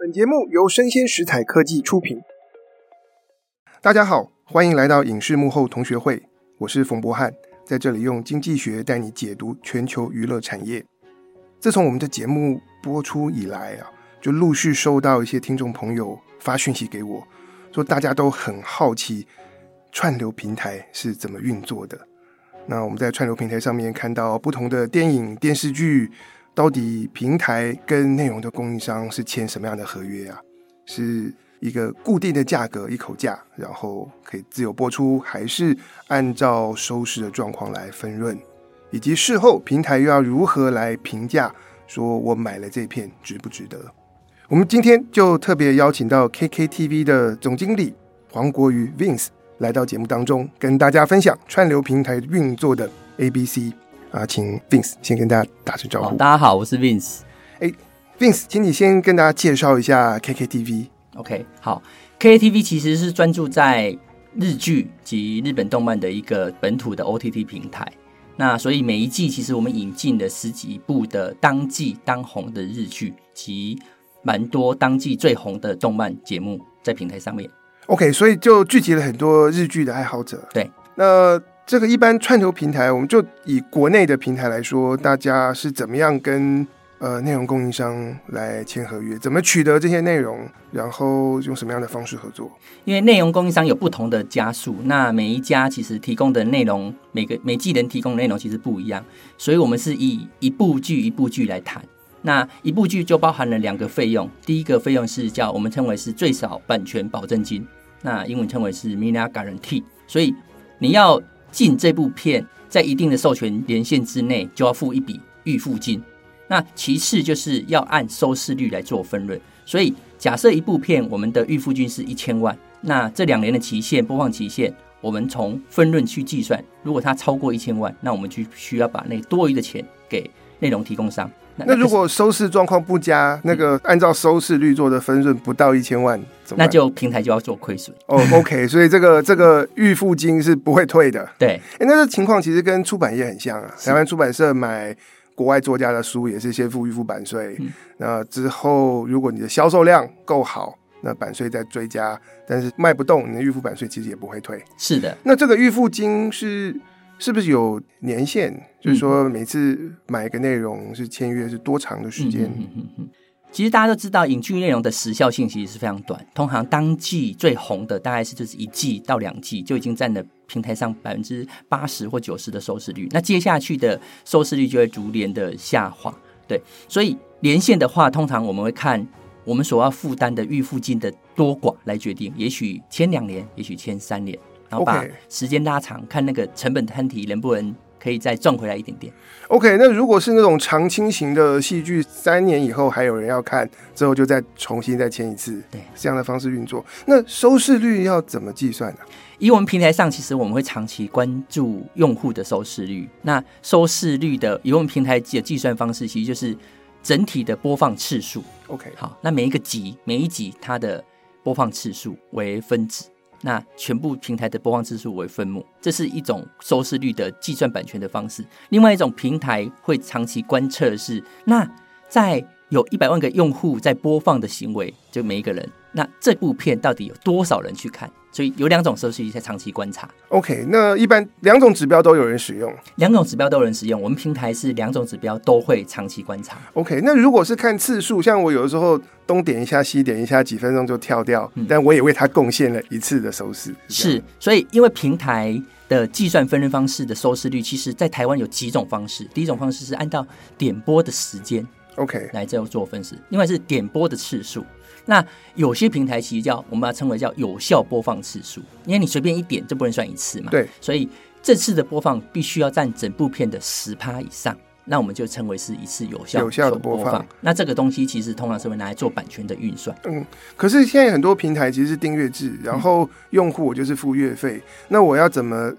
本节目由生鲜食材科技出品。大家好，欢迎来到影视幕后同学会，我是冯博翰，在这里用经济学带你解读全球娱乐产业。自从我们的节目播出以来啊，就陆续收到一些听众朋友发讯息给我，说大家都很好奇串流平台是怎么运作的。那我们在串流平台上面看到不同的电影、电视剧。到底平台跟内容的供应商是签什么样的合约啊？是一个固定的价格，一口价，然后可以自由播出，还是按照收视的状况来分润？以及事后平台又要如何来评价，说我买了这片值不值得？我们今天就特别邀请到 KKTV 的总经理黄国瑜 Vince 来到节目当中，跟大家分享串流平台运作的 ABC。啊，请 Vince 先跟大家打声招呼。大家好，我是 Vince。哎，Vince，请你先跟大家介绍一下 KKTV。OK，好，KKTV 其实是专注在日剧及日本动漫的一个本土的 OTT 平台。那所以每一季其实我们引进了十几部的当季当红的日剧及蛮多当季最红的动漫节目在平台上面。OK，所以就聚集了很多日剧的爱好者。对，那。这个一般串流平台，我们就以国内的平台来说，大家是怎么样跟呃内容供应商来签合约？怎么取得这些内容？然后用什么样的方式合作？因为内容供应商有不同的家数，那每一家其实提供的内容，每个每季能提供的内容其实不一样，所以我们是以一部剧一部剧来谈。那一部剧就包含了两个费用，第一个费用是叫我们称为是最少版权保证金，那英文称为是 minigarantee，所以你要。进这部片在一定的授权年限之内，就要付一笔预付金。那其次就是要按收视率来做分润。所以假设一部片我们的预付金是一千万，那这两年的期限播放期限，我们从分润去计算。如果它超过一千万，那我们就需要把那多余的钱给内容提供商。那如果收视状况不佳，那个按照收视率做的分润不到一千万，那就平台就要做亏损。哦，OK，所以这个这个 预付金是不会退的。对，哎，那这情况其实跟出版业很像啊。台湾出版社买国外作家的书也是先付预付版税，嗯，那之后如果你的销售量够好，那版税再追加，但是卖不动，你的预付版税其实也不会退。是的，那这个预付金是。是不是有年限？就是说，每次买一个内容是签约是多长的时间？嗯嗯嗯。其实大家都知道，影剧内容的时效性其实是非常短。通常当季最红的大概是就是一季到两季，就已经占了平台上百分之八十或九十的收视率。那接下去的收视率就会逐年的下滑。对，所以连线的话，通常我们会看我们所要负担的预付金的多寡来决定。也许签两年，也许签三年。然后把时间拉长，看那个成本摊提能不能可以再赚回来一点点。OK，那如果是那种长青型的戏剧，三年以后还有人要看，之后就再重新再签一次，对，这样的方式运作。那收视率要怎么计算呢？以我们平台上，其实我们会长期关注用户的收视率。那收视率的，以我们平台的计算方式，其实就是整体的播放次数。OK，好，那每一个集，每一集它的播放次数为分子。那全部平台的播放次数为分母，这是一种收视率的计算版权的方式。另外一种平台会长期观测是，那在有一百万个用户在播放的行为，就每一个人，那这部片到底有多少人去看？所以有两种收视率在长期观察。OK，那一般两种指标都有人使用，两种指标都有人使用。我们平台是两种指标都会长期观察。OK，那如果是看次数，像我有的时候东点一下西点一下，几分钟就跳掉，嗯，但我也为它贡献了一次的收视。是，所以因为平台的计算分润方式的收视率，其实在台湾有几种方式。第一种方式是按照点播的时间，OK，来这样做分时。另外是点播的次数。那有些平台其实叫我们把它称为叫有效播放次数，因为你随便一点就不能算一次嘛。对，所以这次的播放必须要占整部片的十趴以上，那我们就称为是一次有效有效的播放。那这个东西其实通常是会拿来做版权的运算。嗯，可是现在很多平台其实是订阅制，然后用户我就是付月费，嗯，那我要怎么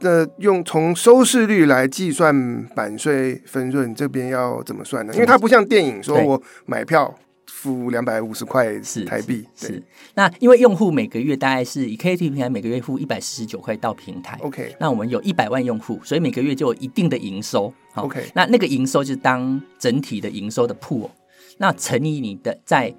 的用从收视率来计算版税分润？这边要怎么算呢？因为它不像电影，说我买票。付两百五十块是台币，是。那因为用户每个月大概是以 KKTV 平台每个月付一百四十九块到平台，OK。那我们有一百万用户，所以每个月就有一定的营收，OK。那那个营收就是当整体的营收的 pool，那乘以你的在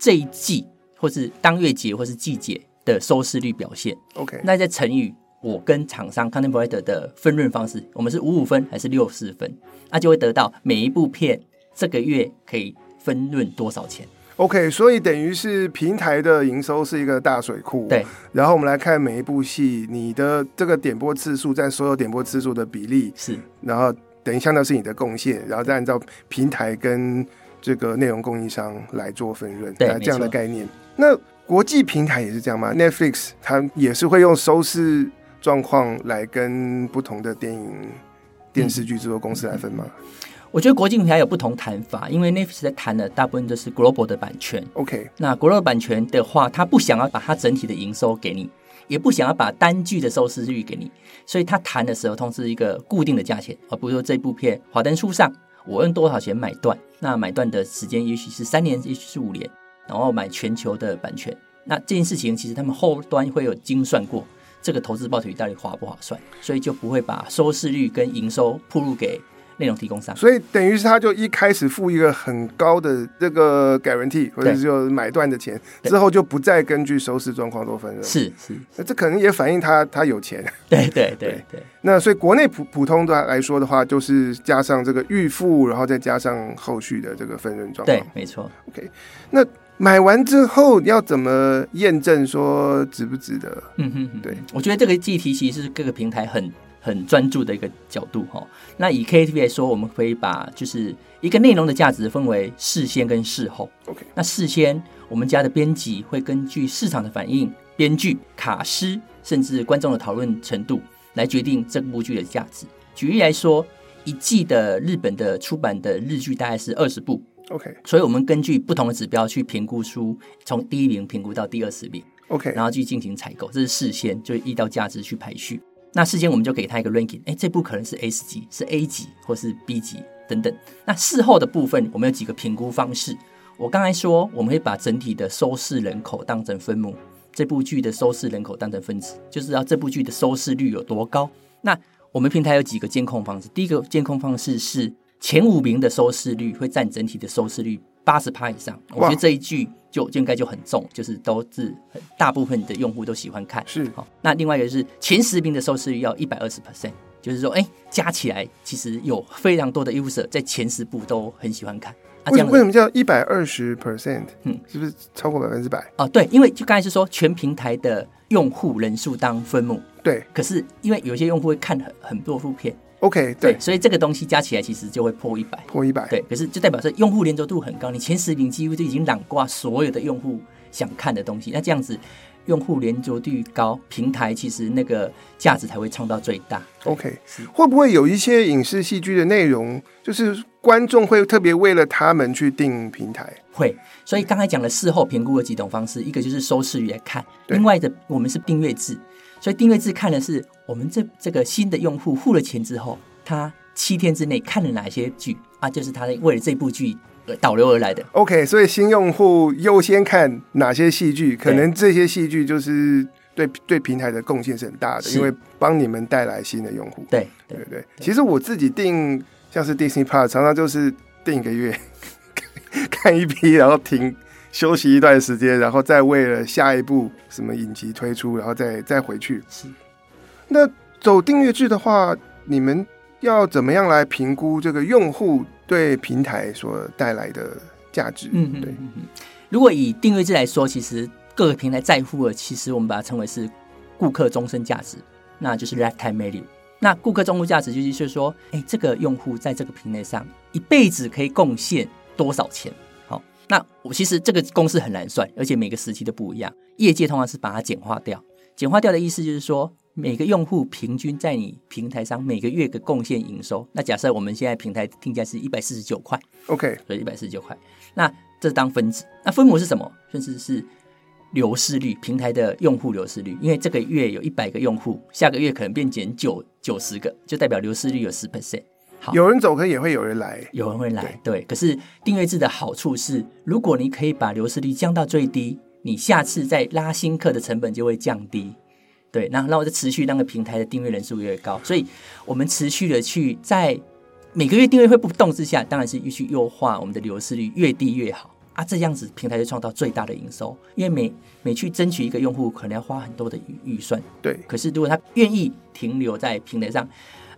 这一季或是当月节或是季节的收视率表现。OK，那再乘以我跟厂商 content provider 的分润方式，我们是五五分还是六四分？那就会得到每一部片这个月可以分润多少钱。OK，所以等于是平台的营收是一个大水库。对，然后我们来看每一部戏，你的这个点播次数占所有点播次数的比例是，然后等于相当是你的贡献，然后再按照平台跟这个内容供应商来做分润，对，这样的概念。那国际平台也是这样吗？Netflix 它也是会用收视状况来跟不同的电影、电视剧制作公司来分吗？嗯我觉得国际平台有不同谈法，因为 Netflix 在谈的大部分都是 global 的版权。OK，那 global 版权的话，他不想要把它整体的营收给你，也不想要把单剧的收视率给你，所以他谈的时候通常是一个固定的价钱，而不是说这部片《华灯初上》，我用多少钱买断？那买断的时间也许是三年，也许是五年，然后买全球的版权。那这件事情其实他们后端会有精算过，这个投资报酬率到底划不划算，所以就不会把收视率跟营收铺路给。内容提供商，所以等于是他就一开始付一个很高的这个 guarantee，或者是就买断的钱，之后就不再根据收视状况做分润。是是，那这可能也反映他他有钱。对对对对。那所以国内普普通的来说的话，就是加上这个预付，然后再加上后续的这个分润状况。对，没错。OK，那买完之后要怎么验证说值不值得？嗯哼哼，对，我觉得这个议题其实是各个平台很。很专注的一个角度哈，那以 KTV 来说，我们可以把就是一个内容的价值分为事先跟事后。OK，那事先我们家的编辑会根据市场的反应、编剧、卡司，甚至观众的讨论程度来决定这部剧的价值。举例来说，一季的日本的出版的日剧大概是二十部。OK，所以我们根据不同的指标去评估出从第一名评估到第二十名。OK，然后去进行采购，这是事先就依照价值去排序。那事先我们就给他一个 ranking，哎，这部可能是 S 级，是 A 级，或是 B 级等等。那事后的部分，我们有几个评估方式。我刚才说，我们会把整体的收视人口当成分母，这部剧的收视人口当成分子，就是要这部剧的收视率有多高。那我们平台有几个监控方式，第一个监控方式是前五名的收视率会占整体的收视率八十趴以上，我觉得这一句。就就应该就很重，就是都是大部分的用户都喜欢看。是好，那另外一个是前十名的收视率要一百二十 percent，就是说，哎、欸，加起来其实有非常多的 user 在前十部都很喜欢看。啊，这样为什么叫一百二十 percent？嗯，是不是超过百分之百？哦，对，因为就刚才是说全平台的用户人数当分母。对，可是因为有些用户会看很很多部片。OK，对，对，所以这个东西加起来其实就会破一百，破一百，对，可是就代表说用户连着度很高，你前十名几乎就已经揽挂所有的用户想看的东西，那这样子用户连着度高，平台其实那个价值才会创到最大。OK，会不会有一些影视戏剧的内容，就是观众会特别为了他们去订平台？会，所以刚才讲了事后评估的几种方式，一个就是收视率来看，另外的我们是订阅制。所以定位制看的是我们这这个新的用户付了钱之后，他七天之内看了哪些剧啊？就是他为了这部剧而导流而来的。OK，所以新用户优先看哪些戏剧？可能这些戏剧就是对对平台的贡献是很大的，因为帮你们带来新的用户。对对对，对。其实我自己订像是 Disney Plus，常常就是订一个月 看一批，然后停。休息一段时间，然后再为了下一部什么影集推出，然后再再回去。是。那走订阅制的话，你们要怎么样来评估这个用户对平台所带来的价值？嗯，对。如果以订阅制来说，其实各个平台在乎的，其实我们把它称为是顾客终身价值，那就是 lifetime value。那顾客终身价值就是说，哎，这个用户在这个平台上一辈子可以贡献多少钱？那我其实这个公式很难算，而且每个时期都不一样。业界通常是把它简化掉，简化掉的意思就是说，每个用户平均在你平台上每个月的贡献营收。那假设我们现在平台定价是一百四十九块，OK，所以一百四十九块。那这当分子，那分母是什么？甚至是流失率，平台的用户流失率。因为这个月有一百个用户，下个月可能变减九九十个，就代表流失率有十 percent。有人走，可也会有人来。有人会来，对。对，可是订阅制的好处是，如果你可以把流失率降到最低，你下次再拉新客的成本就会降低。对，那那我就持续让个平台的订阅人数越，越高，所以我们持续的去在每个月订阅会不动之下，当然是越去优化我们的流失率，越低越好。啊，这样子平台就创造最大的营收，因为每每去争取一个用户，可能要花很多的预算。对。可是如果他愿意停留在平台上，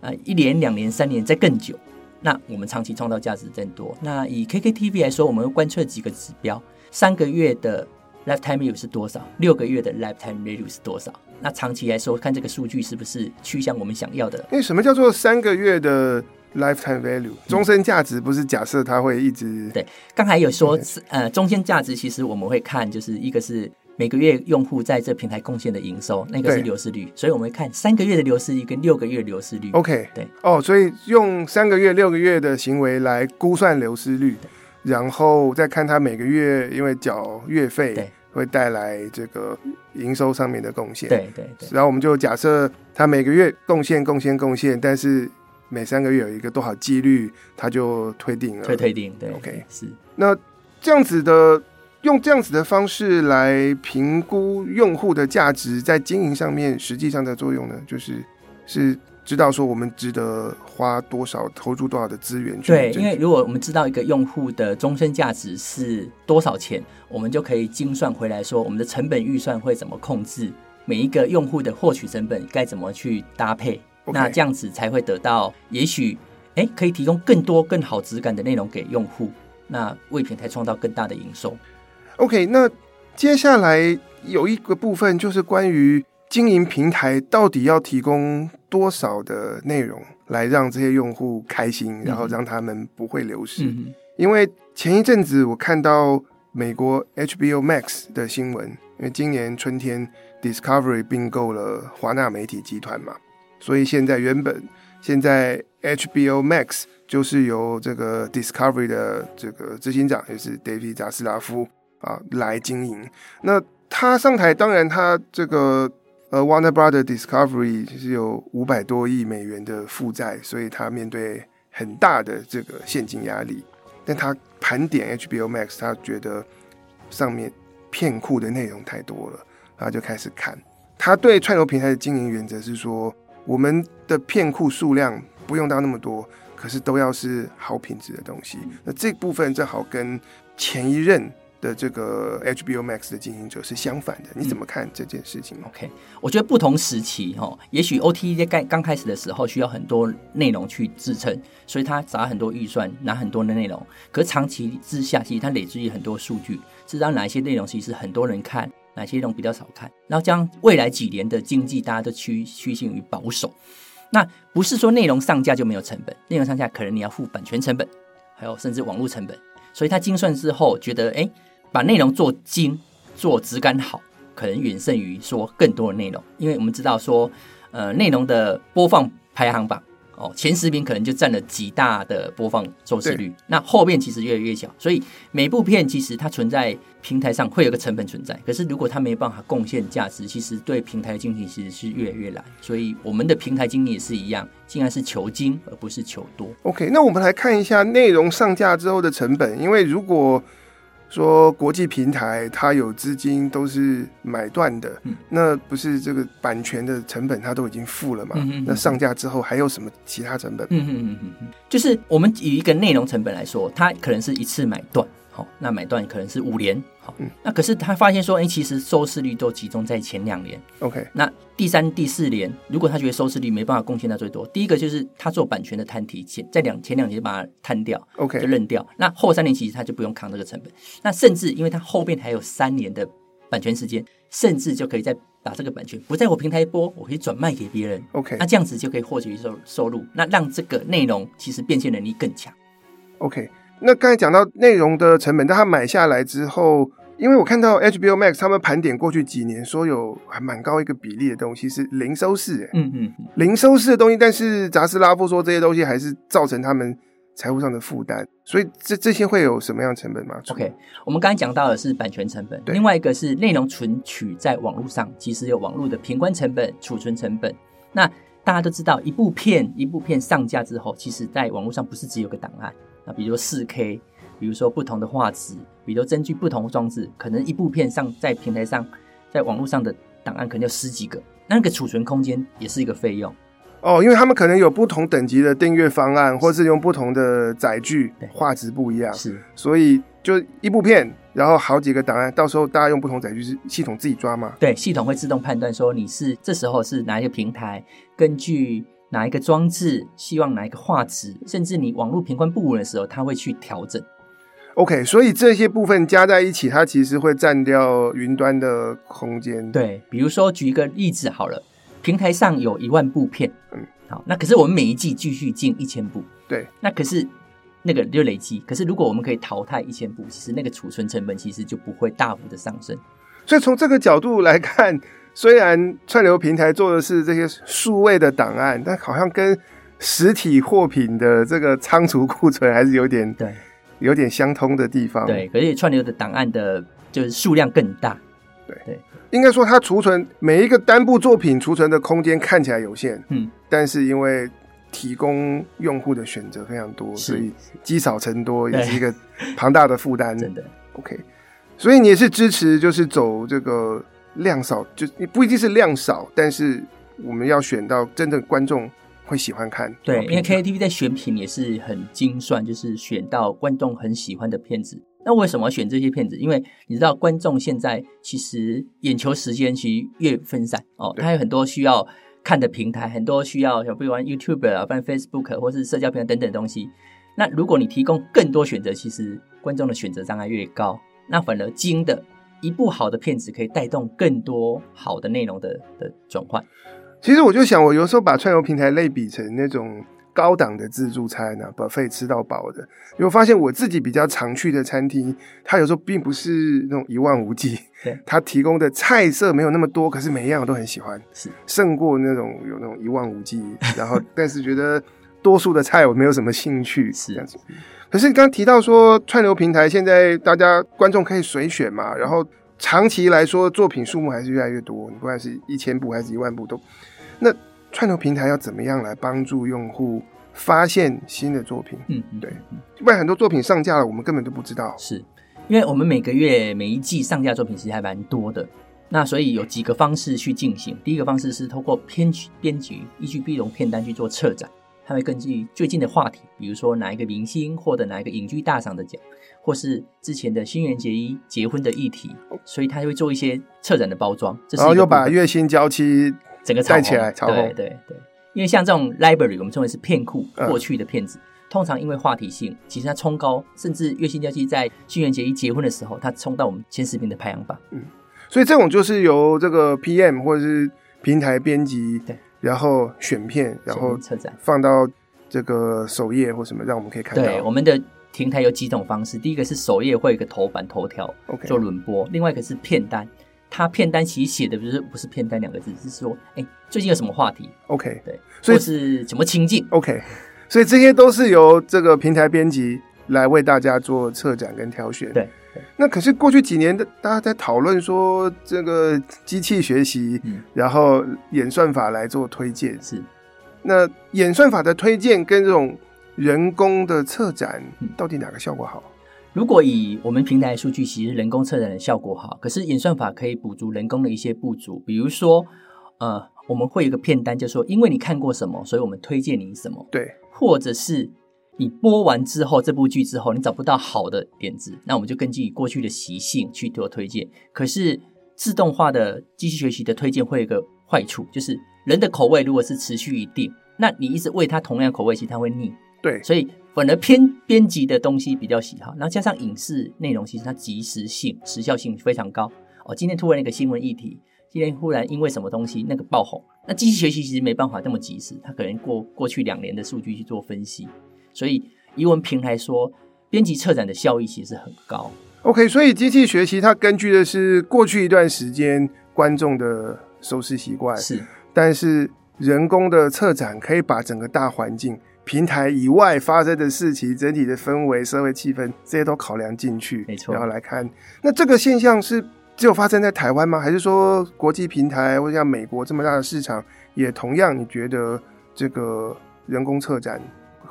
呃，一年、两年、三年，再更久，那我们长期创造价值更多。那以 KKTV 来说，我们会观测几个指标：三个月的 lifetime value 是多少？六个月的 lifetime value 是多少？那长期来说，看这个数据是不是趋向我们想要的？因为什么叫做三个月的？Lifetime value，终身价值不是假设它会一直、嗯、对。刚才有说，呃，终身价值其实我们会看，就是一个是每个月用户在这平台贡献的营收，那个是流失率，所以我们会看三个月的流失率跟六个月流失率。OK，对。哦，所以用三个月、六个月的行为来估算流失率，然后再看他每个月因为缴月费会带来这个营收上面的贡献。对对对。然后我们就假设他每个月贡献、贡献、贡献，但是。每三个月有一个多少几率，他就推定了。推推定，对，OK，是。那这样子的，用这样子的方式来评估用户的价值，在经营上面实际上的作用呢，就是是知道说我们值得花多少、投入多少的资源去。对，因为如果我们知道一个用户的终身价值是多少钱，我们就可以精算回来说，我们的成本预算会怎么控制，每一个用户的获取成本该怎么去搭配。那这样子才会得到，也许，哎，可以提供更多更好质感的内容给用户，那为平台创造更大的营收。OK，那接下来有一个部分就是关于经营平台到底要提供多少的内容来让这些用户开心，然后让他们不会流失。嗯、因为前一阵子我看到美国 HBO Max 的新闻，因为今年春天 Discovery 并购了华纳媒体集团嘛。所以现在原本现在 HBO Max 就是由这个 Discovery 的这个执行长，也是 David 扎斯拉夫啊来经营。那他上台，当然他这个呃 Warner Brother Discovery 是有五百多亿美元的负债，所以他面对很大的这个现金压力。但他盘点 HBO Max，他觉得上面片库的内容太多了，然后就开始砍。他对串流平台的经营原则是说。我们的片库数量不用到那么多，可是都要是好品质的东西。那这部分正好跟前一任的这个 HBO Max 的经营者是相反的。你怎么看这件事情？嗯，OK，我觉得不同时期哈，也许 OTT 在刚刚开始的时候需要很多内容去支撑，所以他砸很多预算，拿很多的内容。可是长期之下，其实他累积很多数据，知道哪一些内容其实很多人看。哪些内容比较少看？然后将未来几年的经济，大家都趋趋近于保守。那不是说内容上架就没有成本，内容上架可能你要付版权成本，还有甚至网络成本。所以他精算之后觉得，哎，把内容做精、做质感好，可能远胜于说更多的内容。因为我们知道说，呃，内容的播放排行榜。哦，前十名可能就占了极大的播放收视率，那后面其实越来越小，所以每部片其实它存在平台上会有个成本存在，可是如果它没办法贡献价值，其实对平台的经营其实是越来越难。所以我们的平台经营也是一样，竟然是求精而不是求多。OK，那我们来看一下内容上架之后的成本，因为如果说国际平台它有资金都是买断的，嗯，那不是这个版权的成本它都已经付了嘛？那上架之后还有什么其他成本？嗯嗯嗯嗯，就是我们以一个内容成本来说，它可能是一次买断，好，那买断可能是五年。嗯，那可是他发现说，哎、欸，其实收视率都集中在前两年。OK，那第三、第四年，如果他觉得收视率没办法贡献到最多，第一个就是他做版权的摊提前，在两前两年就把它摊掉，OK，就认掉。那后三年其实他就不用扛这个成本。那甚至因为他后面还有三年的版权时间，甚至就可以再把这个版权不在我平台播，我可以转卖给别人。OK，那这样子就可以获取收收入，那让这个内容其实变现能力更强。OK。那刚才讲到内容的成本，但他买下来之后，因为我看到 HBO Max 他们盘点过去几年，说有还蛮高一个比例的东西是零收视，欸，嗯嗯，零收视的东西，但是扎斯拉夫说这些东西还是造成他们财务上的负担，所以这这些会有什么样的成本吗？OK，我们刚才讲到的是版权成本，另外一个是内容存取在网络上，其实有网络的平关成本、储存成本。那大家都知道，一部片一部片上架之后，其实在网络上不是只有个档案。那比如说四 K，比如说不同的画质，比如根据不同装置，可能一部片上在平台上，在网络上的档案可能有十几个，那个储存空间也是一个费用。哦，因为他们可能有不同等级的订阅方案，或是用不同的载具，画质不一样，是，所以就一部片，然后好几个档案，到时候大家用不同载具是系统自己抓嘛？对，系统会自动判断说你是这时候是哪一个平台，根据哪一个装置，希望哪一个画质，甚至你网络频宽不稳的时候，它会去调整。OK，所以这些部分加在一起，它其实会占掉云端的空间。对，比如说举一个例子好了，平台上有一万部片，嗯，好，那可是我们每一季继续进一千部，对，那可是。那个就累积，可是如果我们可以淘汰一千部，其实那个储存成本其实就不会大幅的上升。所以从这个角度来看，虽然串流平台做的是这些数位的档案，但好像跟实体货品的这个仓储库存还是有点对，有点相通的地方。对，可是串流的档案的就是数量更大。对对，应该说它储存每一个单部作品储存的空间看起来有限，嗯，但是因为提供用户的选择非常多，所以积少成多也是一个庞大的负担。真的，OK。所以你也是支持，就是走这个量少，就你不一定是量少，但是我们要选到真正观众会喜欢看。对，因为 KKTV 在选品也是很精算，就是选到观众很喜欢的片子。那为什么选这些片子？因为你知道，观众现在其实眼球时间其实越分散哦，他有很多需要。看的平台很多，需要像比如玩 YouTube 啊，玩 Facebook 或是社交平台等等东西。那如果你提供更多选择，其实观众的选择障碍越高，那反而精的一部好的片子可以带动更多好的内容的的转换。其实我就想，我有时候把串游平台类比成那种。高档的自助餐啊，buffet 吃到饱的，因为我发现我自己比较常去的餐厅，它有时候并不是那种一望无际，它提供的菜色没有那么多，可是每一样我都很喜欢，是胜过那种有那种一望无际，然后 但是觉得多数的菜我没有什么兴趣，是这样子。可是你刚刚提到说串流平台现在大家观众可以随选嘛，然后长期来说作品数目还是越来越多，你不管是一千部还是一万部都那。串流平台要怎么样来帮助用户发现新的作品？嗯，对，不然很多作品上架了，我们根本都不知道。是因为我们每个月每一季上架作品其实还蛮多的，那所以有几个方式去进行。第一个方式是透过编辑编辑依据内容片单去做策展，它会根据最近的话题，比如说哪一个明星获得哪一个影剧大赏的奖，或是之前的新垣结衣结婚的议题，所以它会做一些策展的包装。然后又把月薪娇妻。整个带起来，对对对，因为像这种 library，我们称为是片库，过去的片子，嗯、通常因为话题性，其实它冲高，甚至月薪娇妻在新垣结衣结婚的时候，它冲到我们前十名的排行榜。嗯，所以这种就是由这个 PM 或者是平台编辑，对，然后选片，然后车展放到这个首页或什么，让我们可以看到。对，我们的平台有几种方式，第一个是首页会有一个头版头条，OK，做轮播，另外一个是片单。它片单其实写的不是不是片单两个字，是说哎、欸，最近有什么话题？OK，对，所以是什么情境？OK，所以这些都是由这个平台编辑来为大家做策展跟挑选。对，那可是过去几年的大家在讨论说这个机器学习，嗯、然后演算法来做推荐。是，那演算法的推荐跟这种人工的策展，到底哪个效果好？如果以我们平台数据，其实人工策展的效果好，可是演算法可以补足人工的一些不足。比如说，呃，我们会有一个片单，就说因为你看过什么，所以我们推荐你什么。对，或者是你播完之后这部剧之后，你找不到好的点子，那我们就根据过去的习性去做推荐。可是自动化的机器学习的推荐会有一个坏处，就是人的口味如果是持续一定，那你一直喂它同样口味，其实它会腻。对，所以。反而偏编辑的东西比较喜好，然后加上影视内容，其实它及时性、时效性非常高。哦，今天突然一个新闻议题，今天忽然因为什么东西那个爆红，那机器学习其实没办法这么及时，它可能过过去两年的数据去做分析。所以以我们平台说，编辑策展的效益其实很高。OK，所以机器学习它根据的是过去一段时间观众的收视习惯，是，但是人工的策展可以把整个大环境。平台以外发生的事情，整体的氛围、社会气氛，这些都考量进去，没错。然后来看，那这个现象是只有发生在台湾吗？还是说国际平台或者像美国这么大的市场，也同样你觉得这个人工策展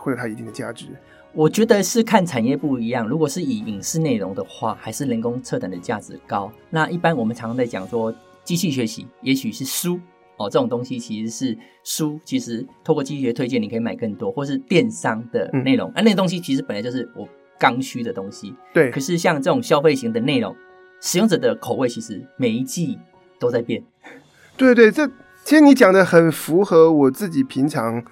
会有它一定的价值？我觉得是看产业不一样。如果是以影视内容的话，还是人工策展的价值高。那一般我们常常在讲说，机器学习也许是书。哦，这种东西其实是书，其实透过机器学推荐，你可以买更多，或是电商的内容、嗯、啊，那个东西其实本来就是我刚需的东西。对。可是像这种消费型的内容，使用者的口味其实每一季都在变。对对，这其实你讲的很符合我自己平常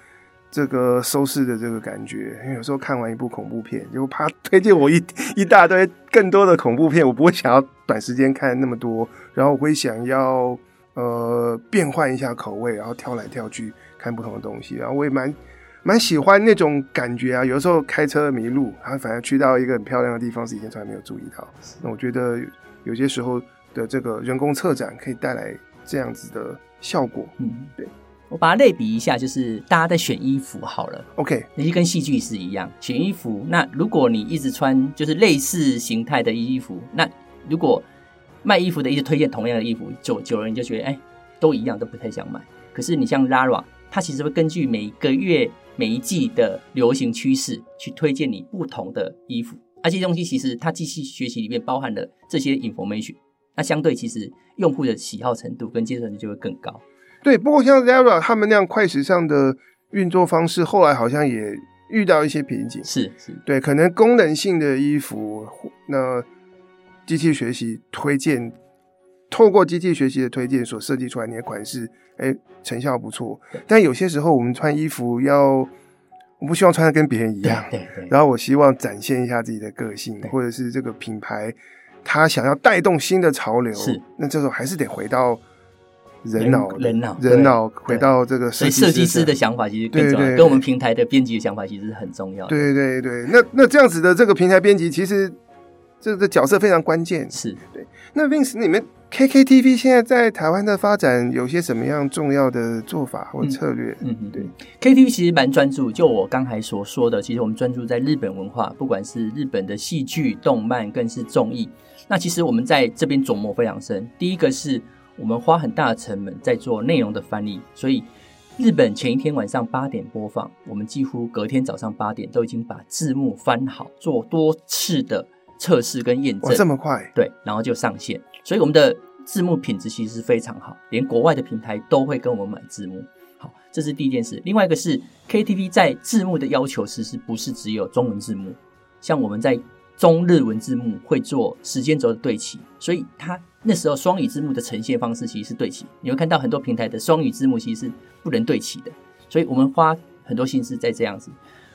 这个收视的这个感觉。因为有时候看完一部恐怖片，就怕推荐我一一大堆更多的恐怖片，我不会想要短时间看那么多，然后我会想要呃变换一下口味，然后跳来跳去看不同的东西。然后我也蛮蛮喜欢那种感觉啊。有时候开车迷路，然后反而去到一个很漂亮的地方，是以前从来没有注意到。那我觉得有些时候的这个人工策展可以带来。这样子的效果，嗯，对，我把它类比一下，就是大家在选衣服好了，OK，那就跟戏剧是一样，选衣服。那如果你一直穿就是类似形态的衣服，那如果卖衣服的一直推荐同样的衣服，久久了你就觉得哎，都一样，都不太想买。可是你像 Lara，它其实会根据每个月每一季的流行趋势去推荐你不同的衣服，而这些东西其实它机器学习里面包含了这些 information。那相对其实用户的喜好程度跟接受程度就会更高。对，不过像 Zara 他们那样快时尚的运作方式，后来好像也遇到一些瓶颈。是是，对，可能功能性的衣服，那机器学习推荐，透过机器学习的推荐所设计出来那些款式，哎，成效不错。但有些时候我们穿衣服要，我不希望穿的跟别人一样，对对，对。然后我希望展现一下自己的个性，或者是这个品牌。它想要带动新的潮流，是那这时候还是得回到人脑，人脑，人脑回到这个设计师，所以设计师的想法其实更重要，对对对，跟我们平台的编辑的想法其实是很重要的。对对对，那那这样子的这个平台编辑，其实这个角色非常关键。是对。那 Vince，你们 KKTV 现在在台湾的发展有些什么样重要的做法或策略？嗯嗯，对，KTV 其实蛮专注，就我刚才所说的，其实我们专注在日本文化，不管是日本的戏剧、动漫，更是综艺。那其实我们在这边琢磨非常深。第一个是我们花很大的成本在做内容的翻译，所以日本前一天晚上八点播放，我们几乎隔天早上八点都已经把字幕翻好，做多次的测试跟验证。这么快？对，然后就上线。所以我们的字幕品质其实非常好，连国外的平台都会跟我们买字幕。好，这是第一件事。另外一个是 KTV 在字幕的要求，其实不是只有中文字幕，像我们在。中日文字幕会做时间轴的对齐，所以它那时候双语字幕的呈现方式其实是对齐。你会看到很多平台的双语字幕其实是不能对齐的，所以我们花很多心思在这样子，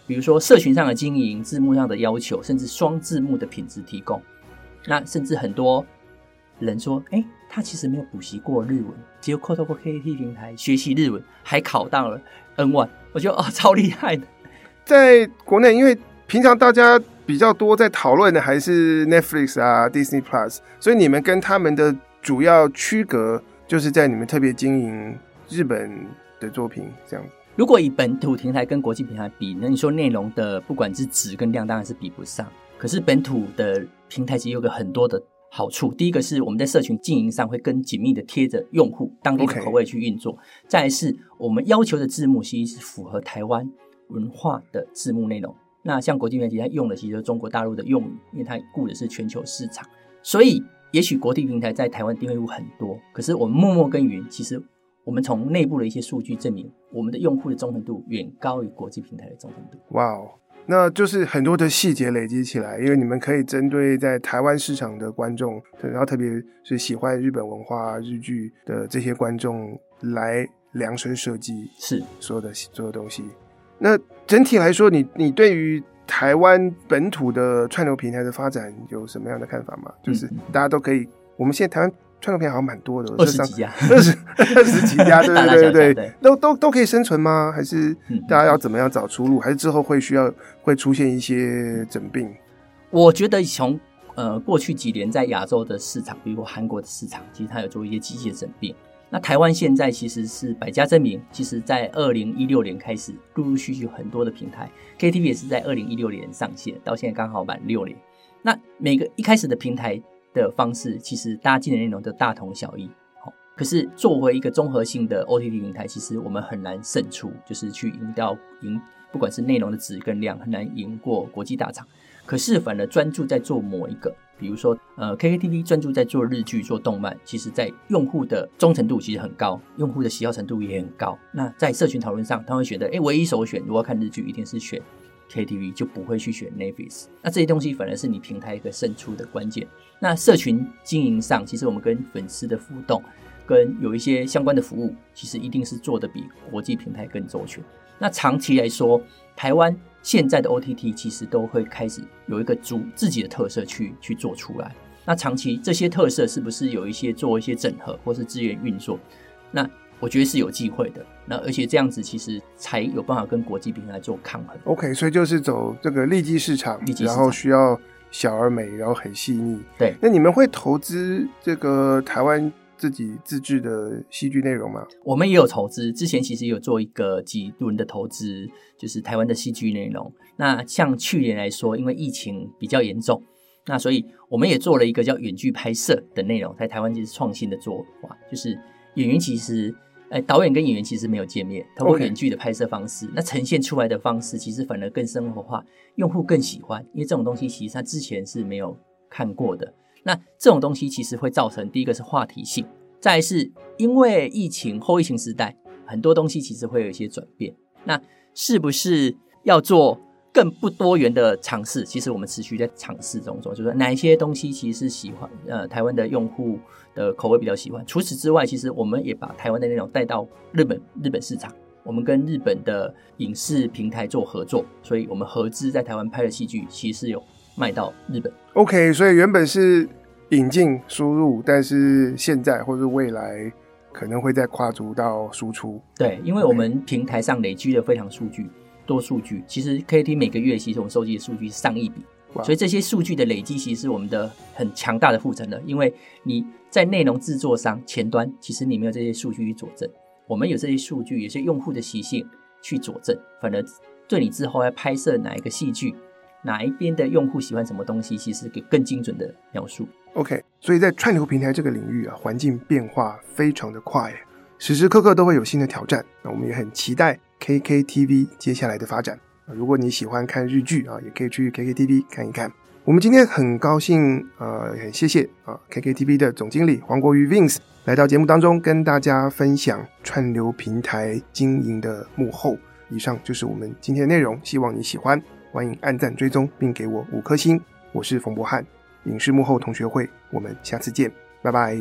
比如说社群上的经营、字幕上的要求，甚至双字幕的品质提供。那甚至很多人说，哎，他其实没有补习过日文，只有透过 KAT 平台学习日文，还考到了 N1，我觉得哦，超厉害的。在国内，因为平常大家。比较多在讨论的还是 Netflix 啊、Disney Plus，所以你们跟他们的主要区隔就是在你们特别经营日本的作品这样。如果以本土平台跟国际平台比，那你说内容的不管是质跟量当然是比不上。可是本土的平台其实有个很多的好处，第一个是我们在社群经营上会更紧密的贴着用户当地的口味去运作.再来是我们要求的字幕其实是符合台湾文化的字幕内容。那像国际平台，它用的其实是中国大陆的用语，因为它顾的是全球市场，所以也许国际平台在台湾订阅户很多，可是我们默默耕耘，其实我们从内部的一些数据证明，我们的用户的忠诚度远高于国际平台的忠诚度。哇哦，那就是很多的细节累积起来，因为你们可以针对在台湾市场的观众，然后特别是喜欢日本文化、日剧的这些观众来量身设计，是所有的所有东西。那整体来说，你你对于台湾本土的串流平台的发展有什么样的看法吗？就是大家都可以，我们现在台湾串流平台好像蛮多的，二十几家，二十二十几家，对对对对，都都都可以生存吗？还是大家要怎么样找出路？还是之后会需要会出现一些整病？我觉得从呃过去几年在亚洲的市场，比如韩国的市场，其实它有做一些机械整并。那台湾现在其实是百家争鸣，其实，在二零一六年开始，陆陆续续很多的平台，KTV 也是在二零一六年上线，到现在刚好满六年。那每个一开始的平台的方式，其实搭建的内容都大同小异。好，可是作为一个综合性的 OTT 平台，其实我们很难胜出，就是去赢到赢，不管是内容的质跟量，很难赢过国际大厂。可是反而专注在做某一个。比如说，呃，KKTV 专注在做日剧、做动漫，其实在用户的忠诚度其实很高，用户的喜好程度也很高。那在社群讨论上，他会觉得，哎，唯一首选，如果要看日剧，一定是选 KTV 就不会去选 nevis。那这些东西反而是你平台一个胜出的关键。那社群经营上，其实我们跟粉丝的互动，跟有一些相关的服务，其实一定是做的比国际平台更周全。那长期来说，台湾现在的 OTT 其实都会开始有一个主自己的特色去去做出来。那长期这些特色是不是有一些做一些整合，或是资源运作？那我觉得是有机会的。那而且这样子其实才有办法跟国际平台做抗衡。OK，所以就是走这个利基市场，利基市场，然后需要小而美，然后很细腻。对。那你们会投资这个台湾自己自制的戏剧内容吗？我们也有投资，之前其实有做一个几轮的投资，就是台湾的戏剧内容。那像去年来说，因为疫情比较严重，那所以我们也做了一个叫远距拍摄的内容，在台湾就是创新的做法，就是演员其实，哎，导演跟演员其实没有见面，通过远距的拍摄方式.那呈现出来的方式其实反而更生活化，用户更喜欢，因为这种东西其实他之前是没有看过的。那这种东西其实会造成第一个是话题性，再是因为疫情后疫情时代，很多东西其实会有一些转变。那是不是要做更不多元的尝试？其实我们持续在尝试中做，就是哪一些东西其实是喜欢呃台湾的用户的口味比较喜欢。除此之外，其实我们也把台湾的内容带到日本日本市场，我们跟日本的影视平台做合作，所以我们合资在台湾拍的戏剧其实有。卖到日本，OK，所以原本是引进输入，但是现在或者未来可能会再跨足到输出。对，因为我们平台上累积了非常数据多数据，其实 KT 每个月其实我们收集的数据是上亿笔，所以这些数据的累积其实是我们的很强大的护城的。因为你在内容制作商前端，其实你没有这些数据去佐证，我们有这些数据，有些用户的习性去佐证，反而对你之后要拍摄哪一个戏剧。哪一边的用户喜欢什么东西，其实给更精准的描述。OK，所以在串流平台这个领域啊，环境变化非常的快，时时刻刻都会有新的挑战。那我们也很期待 KKTV 接下来的发展。如果你喜欢看日剧啊，也可以去 KKTV 看一看。我们今天很高兴，呃，很谢谢啊 KKTV 的总经理黄国瑜 Vince 来到节目当中，跟大家分享串流平台经营的幕后。以上就是我们今天的内容，希望你喜欢。欢迎按赞追踪，并给我五颗星。我是冯博翰，影视幕后同学会，我们下次见，拜拜。